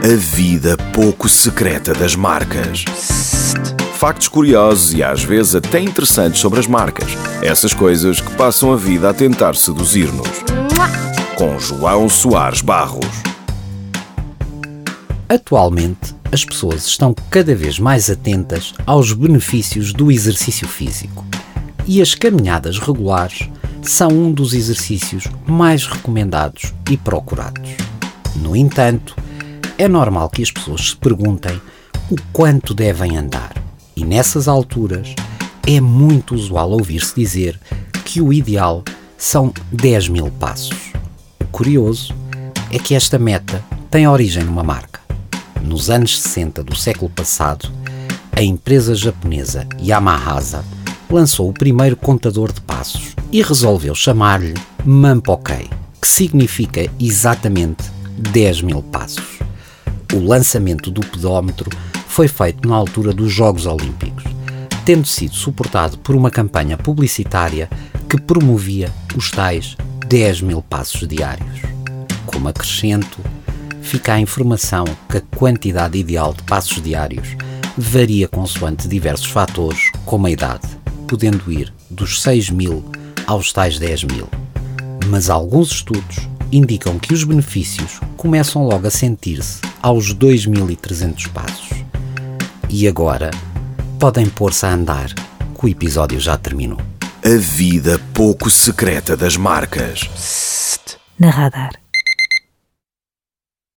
A vida pouco secreta das marcas. Factos curiosos e às vezes até interessantes sobre as marcas. Essas coisas que passam a vida a tentar seduzir-nos. Com João Soares Barros. Atualmente, as pessoas estão cada vez mais atentas aos benefícios do exercício físico. E as caminhadas regulares são um dos exercícios mais recomendados e procurados. No entanto, é normal que as pessoas se perguntem o quanto devem andar, e nessas alturas é muito usual ouvir-se dizer que o ideal são 10 mil passos. O curioso é que esta meta tem origem numa marca. Nos anos 60 do século passado, a empresa japonesa Yamahasa lançou o primeiro contador de passos e resolveu chamar-lhe Mampokei, que significa exatamente 10 mil passos. O lançamento do pedómetro foi feito na altura dos Jogos Olímpicos, tendo sido suportado por uma campanha publicitária que promovia os tais 10 mil passos diários. Como acrescento, fica a informação que a quantidade ideal de passos diários varia consoante diversos fatores, como a idade, podendo ir dos 6 mil aos tais 10 mil. Mas alguns estudos indicam que os benefícios começam logo a sentir-se aos 2.300 passos. E agora podem pôr-se a andar, que o episódio já terminou. A vida pouco secreta das marcas. Na radar.